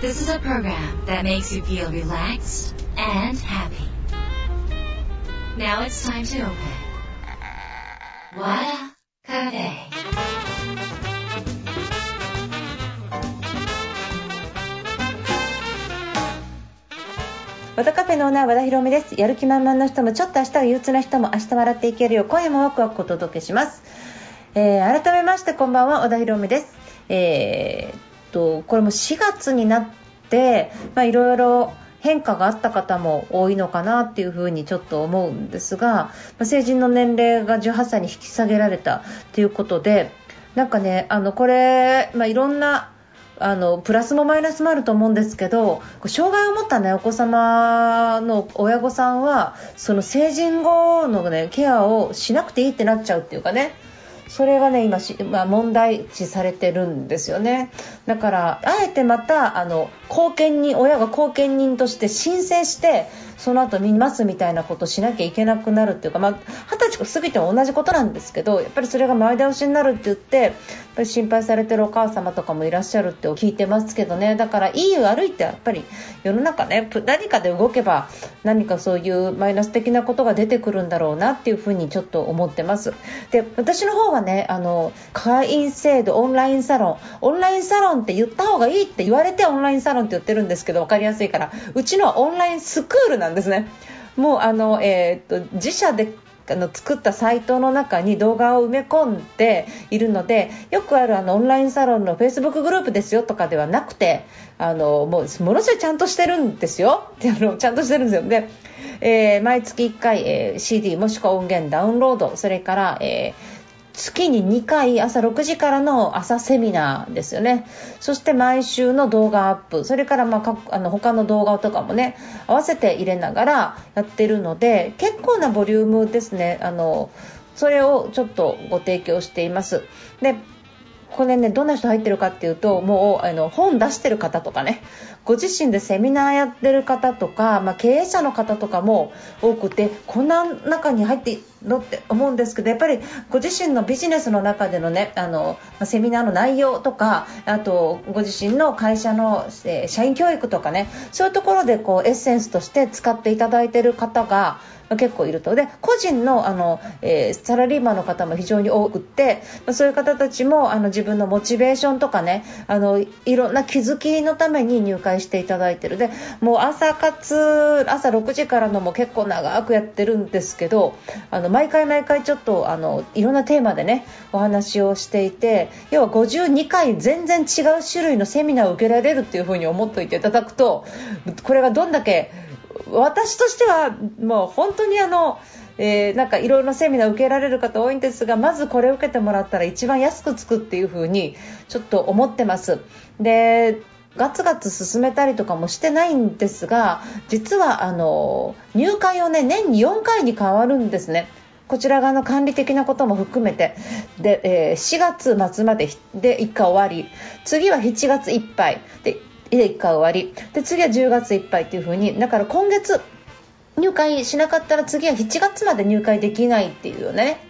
This is a program that makes you feel relaxed and happy. Now it's time to open. Wada Cafe. 和田カフェのオーナー和田博美ですやる気満々の人もちょっと明日が憂鬱な人も明日笑っていけるよう今夜もワクワクお届けします、えー改めましてこんばんは和田博美ですえーとこれも4月になってまあいろいろ変化があった方も多いのかなっていうふうにちょっと思うんですが、ま成人の年齢が18歳に引き下げられたということでなんかねあのこれ、まあ、いろんなあのプラスもマイナスもあると思うんですけど障害を持った、ね、お子様の親御さんはその成人後の、ね、ケアをしなくていいってなっちゃうっていうかねそれがね今し、まあ、問題視されてるんですよね。だからあえてまたあの後見人親が後見人として申請してその後見ますみたいなことしなきゃいけなくなるっていうか、まあ、20歳過ぎても同じことなんですけどやっぱりそれが前倒しになるって言ってやっぱり心配されてるお母様とかもいらっしゃるって聞いてますけどね。だからいい悪いってやっぱり世の中ね何かで動けば何かそういうマイナス的なことが出てくるんだろうなっていうふうにちょっと思ってます。で私の方はねあの会員制度オンラインサロン。オンラインサロンって言った方がいいって言われてオンラインサロンって言ってるんですけど分かりやすいから。うちのはオンラインスクールなんですね。もうあの、えーっと自社であの作ったサイトの中に動画を埋め込んでいるのでよくあるあのオンラインサロンのフェイスブックグループですよとかではなくてあのもうものすごいちゃんとしてるんですよ。であのちゃんとしてるんですよ。で、えー毎月1回、えー CD もしくは音源ダウンロードそれから、えー月に2回朝6時からの朝セミナーですよね。そして毎週の動画アップ。それからまあかあの他の動画とかもね合わせて入れながらやってるので結構なボリュームですね。あのそれをちょっとご提供しています。でこれねどんな人入ってるかっていうともうあの本出してる方とかねご自身でセミナーやってる方とか、まあ、経営者の方とかも多くてこんな中に入ってのって思うんですけどやっぱりご自身のビジネスの中でのねあのセミナーの内容とかあとご自身の会社の、えー社員教育とかねそういうところでこうエッセンスとして使っていただいている方が結構いると。で個人のあの、えーサラリーマンの方も非常に多くってそういう方たちもあの自分のモチベーションとかねあのいろんな気づきのために入会していただいてる。でもう朝活朝6時からのも結構長くやってるんですけどあの毎回毎回ちょっとあのいろんなテーマでねお話をしていて要は52回全然違う種類のセミナーを受けられるっていうふうに思っておいていただくとこれがどんだけ私としてはもう本当にあの、えーなんかいろいろなセミナーを受けられる方多いんですがまずこれを受けてもらったら一番安くつくっていう風にちょっと思ってます。でガツガツ進めたりとかもしてないんですが実はあの入会をね年に4回に変わるんですね。こちら側の管理的なことも含めてで、えー4月末までで1回終わり次は7月いっぱいで1回終わりで次は10月いっぱいっていう風にだから今月入会しなかったら次は7月まで入会できないっていうね。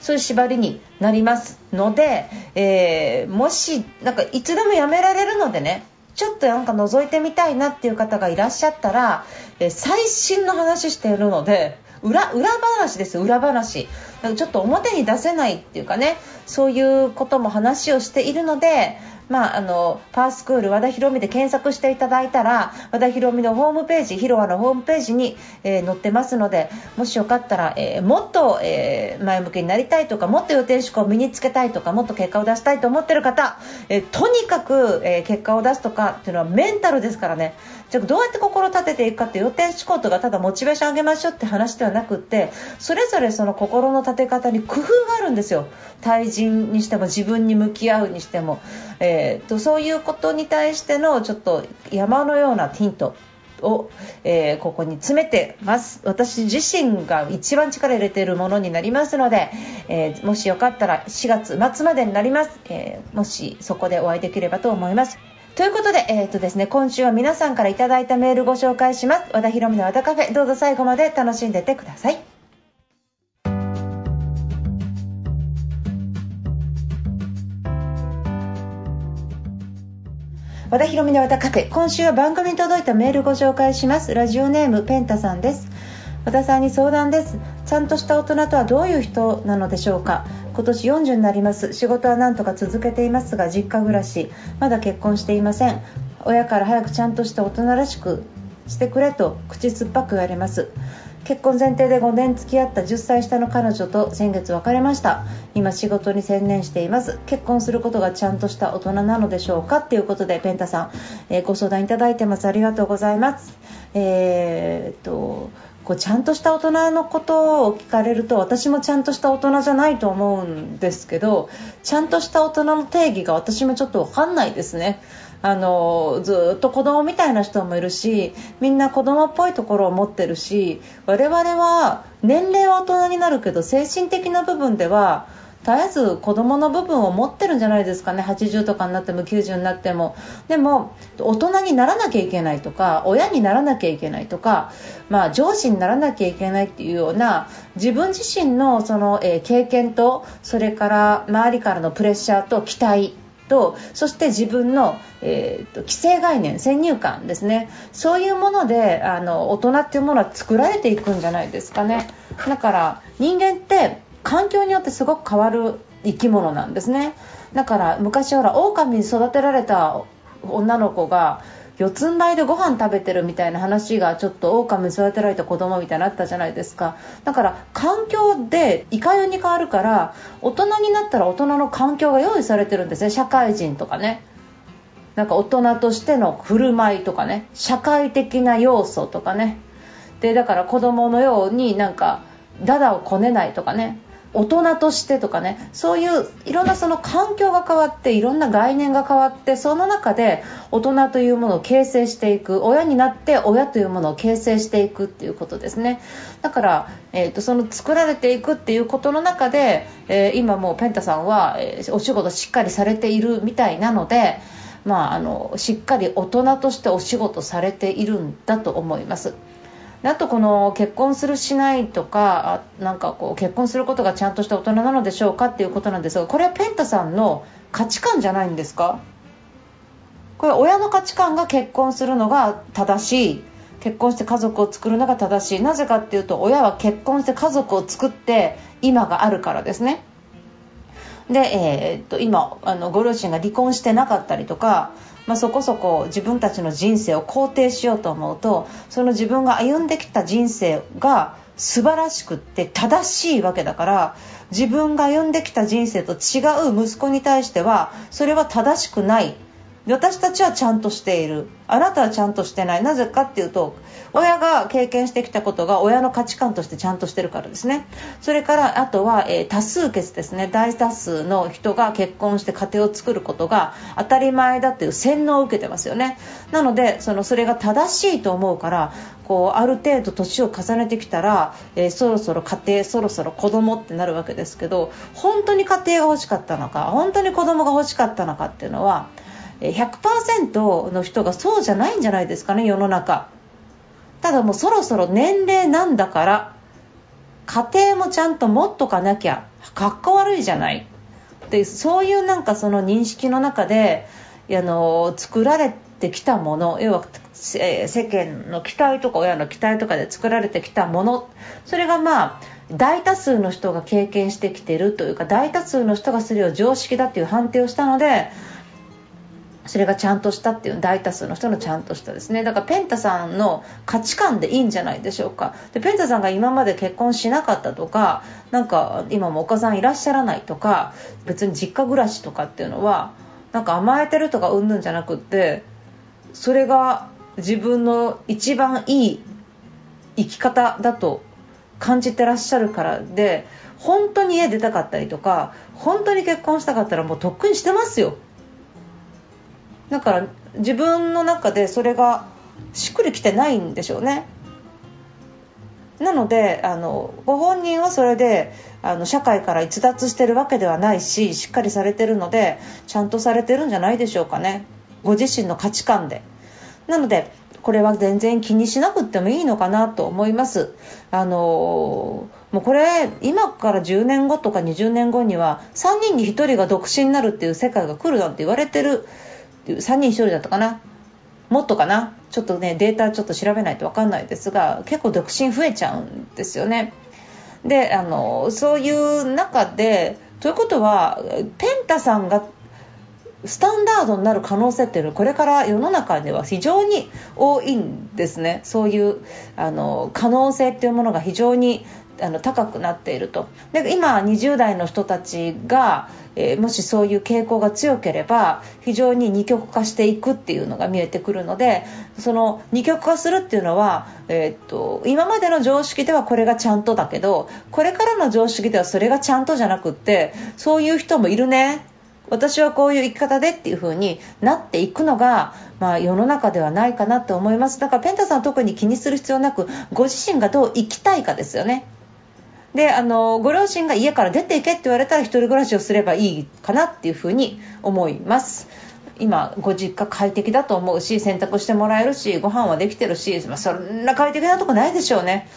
そういう縛りになりますので、えーもしなんかいつでもやめられるのでねちょっとなんか覗いてみたいなっていう方がいらっしゃったら、えー最新の話しているので裏裏話です裏話。ちょっと表に出せないっていうかねそういうことも話をしているのでまあ、あのパースクール和田博美で検索していただいたら和田博美のホームページヒロアのホームページに、えー載ってますのでもしよかったら、えーもっと、えー前向きになりたいとかもっと予定思考を身につけたいとかもっと結果を出したいと思ってる方、えとにかく、え結果を出すとかっていうのはメンタルですからね。じゃどうやって心を立てていくかって予定思考とかただモチベーション上げましょうって話ではなくってそれぞれその心の立て方に工夫があるんですよ。対人にしても自分に向き合うにしても、えーとそういうことに対してのちょっと山のようなヒントを、えーここに詰めてます。私自身が一番力入れているものになりますので、えーもしよかったら4月末までになります、えーもしそこでお会いできればと思います。ということで,、えーとですね、今週は皆さんからいただいたメールご紹介します。和田博美の和田カフェ。どうぞ最後まで楽しんでてください。和田博美の和田カフェ。今週は番組に届いたメールご紹介します。ラジオネームペンタさんです。和田さんに相談です。ちゃんとした大人とはどういう人なのでしょうか。今年40になります。仕事は何とか続けていますが実家暮らし。まだ結婚していません。親から早くちゃんとした大人らしくしてくれと口酸っぱく言われます。結婚前提で5年付き合った10歳下の彼女と先月別れました。今仕事に専念しています。結婚することがちゃんとした大人なのでしょうか？っていうことでペンタさん、えー、ご相談いただいてます。ありがとうございます。えー、っとこうちゃんとした大人のことを聞かれると私もちゃんとした大人じゃないと思うんですけどちゃんとした大人の定義が私もちょっと分かんないですね。あのずっと子供みたいな人もいるしみんな子供っぽいところを持ってるし我々は年齢は大人になるけど精神的な部分では絶えず子供の部分を持ってるんじゃないですかね。80とかになっても90になっても。でも大人にならなきゃいけないとか親にならなきゃいけないとか、まあ、上司にならなきゃいけないっていうような自分自身のその、えー、経験とそれから周りからのプレッシャーと期待とそして自分の、えーと、既成概念先入観ですね。そういうものであの大人っていうものは作られていくんじゃないですかね。だから人間って環境によってすごく変わる生き物なんですね。だから昔ほら狼に育てられた女の子が四つん這いでご飯食べてるみたいな話がちょっと狼育てられた子供みたいになったじゃないですか。だから環境でいかように変わるから大人になったら大人の環境が用意されてるんですね。社会人とかね。なんか大人としての振る舞いとかね。社会的な要素とかね。でだから子供のようになんかダダをこねないとかね。大人としてとかねそういういろんなその環境が変わっていろんな概念が変わってその中で大人というものを形成していく親になって親というものを形成していくっていうことですねだから、えーと、その作られていくっていうことの中で、えー、今もうペンタさんは、えー、お仕事しっかりされているみたいなのでまあ、あのしっかり大人としてお仕事されているんだと思います。あとこの結婚するしないとかなんかこう結婚することがちゃんとした大人なのでしょうかっていうことなんですがこれはペンタさんの価値観じゃないんですか？これ親の価値観が結婚するのが正しい。結婚して家族を作るのが正しい。なぜかっていうと親は結婚して家族を作って今があるからですね。で、えー、っと今あのご両親が離婚してなかったりとかまあ、そこそこ自分たちの人生を肯定しようと思うとその自分が歩んできた人生が素晴らしくって正しいわけだから自分が歩んできた人生と違う息子に対してはそれは正しくない。私たちはちゃんとしている。あなたはちゃんとしてない。なぜかっていうと親が経験してきたことが親の価値観としてちゃんとしてるからですね。それからあとは、えー、多数決ですね。大多数の人が結婚して家庭を作ることが当たり前だっていう洗脳を受けてますよね。なのでそのそれが正しいと思うからこうある程度年を重ねてきたら、えー、そろそろ家庭そろそろ子供ってなるわけですけど本当に家庭が欲しかったのか本当に子供が欲しかったのかっていうのは100%の人がそうじゃないんじゃないですかね世の中。ただもうそろそろ年齢なんだから家庭もちゃんと持っとかなきゃかっこ悪いじゃない。でそういうなんかその認識の中であの作られてきたもの要は世間の期待とか親の期待とかで作られてきたものそれがまあ大多数の人が経験してきてるというか大多数の人がそれを常識だっていう判定をしたのでそれがちゃんとしたっていう大多数の人のちゃんとしたですね。だからペンタさんの価値観でいいんじゃないでしょうか。でペンタさんが今まで結婚しなかったとかなんか今もお子さんいらっしゃらないとか別に実家暮らしとかっていうのはなんか甘えてるとかうんぬんじゃなくってそれが自分の一番いい生き方だと感じてらっしゃるからで本当に家出たかったりとか本当に結婚したかったらもうとっくにしてますよ。だから自分の中でそれがしっくりきてないんでしょうね。なのであのご本人はそれであの社会から逸脱してるわけではないししっかりされてるのでちゃんとされてるんじゃないでしょうかね。ご自身の価値観で。なのでこれは全然気にしなくてもいいのかなと思います。あのもうこれ今から10年後とか20年後には3人に1人が独身になるっていう世界が来るなんて言われてるていう3人1人だったかな？もっとかな？ちょっとねデータちょっと調べないと分かんないですが結構独身増えちゃうんですよね。であのそういう中でということはペンタさんがスタンダードになる可能性っていうのはこれから世の中では非常に多いんですね。そういうあの可能性っていうものが非常にあの高くなっていると。で今20代の人たちが、えー、もしそういう傾向が強ければ非常に二極化していくっていうのが見えてくるのでその二極化するっていうのは、えー、っと今までの常識ではこれがちゃんとだけどこれからの常識ではそれがちゃんとじゃなくってそういう人もいるね。私はこういう生き方でっていう風になっていくのが、まあ、世の中ではないかなと思います。だからペンタさん特に気にする必要なくご自身がどう生きたいかですよね。であのご両親が家から出ていけって言われたら1人暮らしをすればいいかなっていう風に思います。今ご実家快適だと思うし洗濯してもらえるしご飯はできてるし、まあ、そんな快適なとこないでしょうね。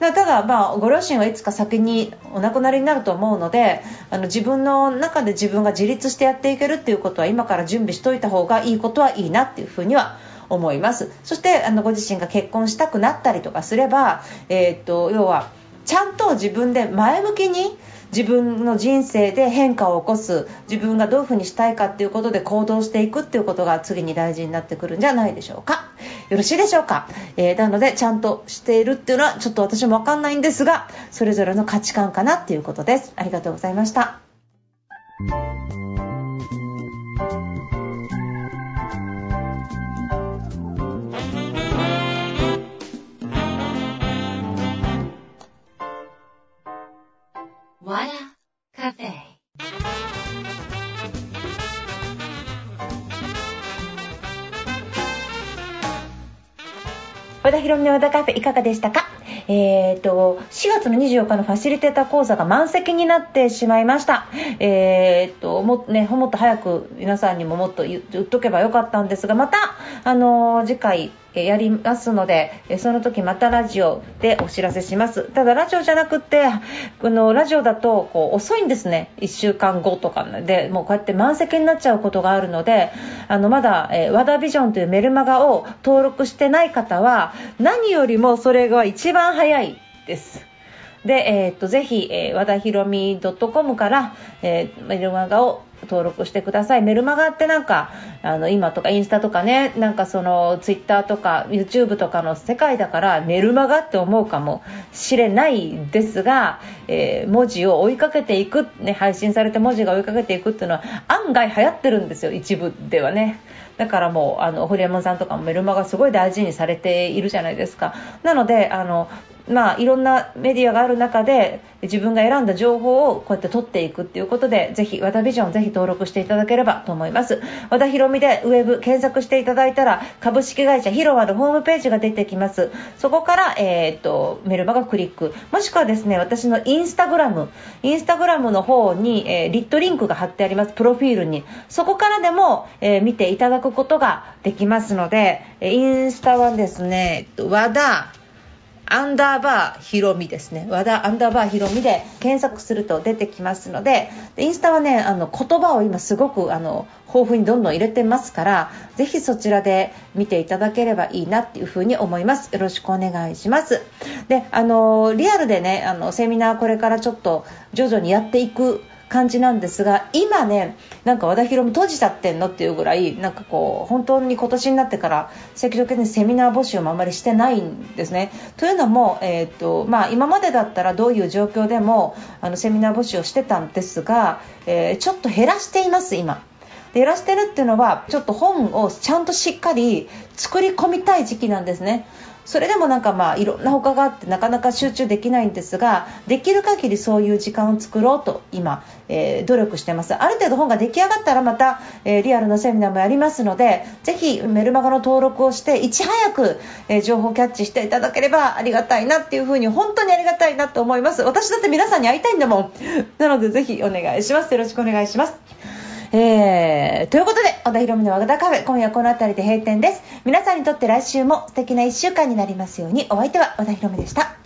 ただ、まあ、ご両親はいつか先にお亡くなりになると思うのであの自分の中で自分が自立してやっていけるっていうことは今から準備しておいた方がいいことはいいなっていうふうには思います。そしてあのご自身が結婚したくなったりとかすれば、えー、っと要はちゃんと自分で前向きに自分の人生で変化を起こす自分がどういうふうにしたいかっていうことで行動していくっていうことが次に大事になってくるんじゃないでしょうか。よろしいでしょうか、えー、なのでちゃんとしているっていうのはちょっと私も分かんないんですがそれぞれの価値観かなっていうことです。ありがとうございました。田博美の和田カフェいかがでしたか？えーと、4月の24日のファシリテーター講座が満席になってしまいました、えーともね、もっと早く皆さんにももっと言っとけばよかったんですがまた、あのー、次回やりますのでその時またラジオでお知らせします。ただラジオじゃなくてあのラジオだとこう遅いんですね。1週間後とかでもうこうやって満席になっちゃうことがあるのであのまだ、えー、和田ビジョンというメルマガを登録してない方は何よりもそれが一番早いです。で、えー、っとぜひ、えー、和田ひろみ .com から、えー、メルマガを登録してください。メルマガってなんか、あの、今とかインスタとかね、なんかその、ツイッターとか YouTube とかの世界だから、メルマガって思うかもしれないですが、えー、文字を追いかけていく、ね、配信されて文字が追いかけていくっていうのは、案外流行ってるんですよ、一部ではね。だからもう、あの、ホリエモンさんとかもメルマガすごい大事にされているじゃないですか。なので、あの、まあ、いろんなメディアがある中で自分が選んだ情報をこうやって取っていくっていうことでぜひ和田ビジョンぜひ登録していただければと思います。和田博美でウェブ検索していただいたら株式会社ヒロワのホームページが出てきます。そこから、えー、っとメルマガクリック。もしくはですね私のインスタグラム。インスタグラムの方に、えー、リットリンクが貼ってあります。プロフィールに。そこからでも、えー、見ていただくことができますのでインスタはですね和田アンダーバーひろみですね。和田アンダーバーひろみで検索すると出てきますのでインスタはねあの言葉を今すごくあの豊富にどんどん入れてますからぜひそちらで見ていただければいいなっていうふうに思います。よろしくお願いします。であのリアルでねあのセミナーこれからちょっと徐々にやっていく感じなんですが今ねなんか和田博美閉じちゃってんのっていうぐらいなんかこう本当に今年になってから積極的にセミナー募集もあまりしてないんですね。というのも、えーとまあ、今までだったらどういう状況でもあのセミナー募集をしてたんですが、えー、ちょっと減らしています今。で減らしてるっていうのはちょっと本をちゃんとしっかり作り込みたい時期なんですね。それでもなんかまあいろんな他があってなかなか集中できないんですができる限りそういう時間を作ろうと今、えー、努力してます。ある程度本が出来上がったらまた、えー、リアルのセミナーもやりますのでぜひメルマガの登録をしていち早く、えー、情報キャッチしていただければありがたいなっていうふうに本当にありがたいなと思います。私だって皆さんに会いたいんだもん。なのでぜひお願いします。よろしくお願いします。えー、ということで、小田博美の和田カフェ、今夜この辺りで閉店です。皆さんにとって来週も素敵な1週間になりますように、お相手は小田博美でした。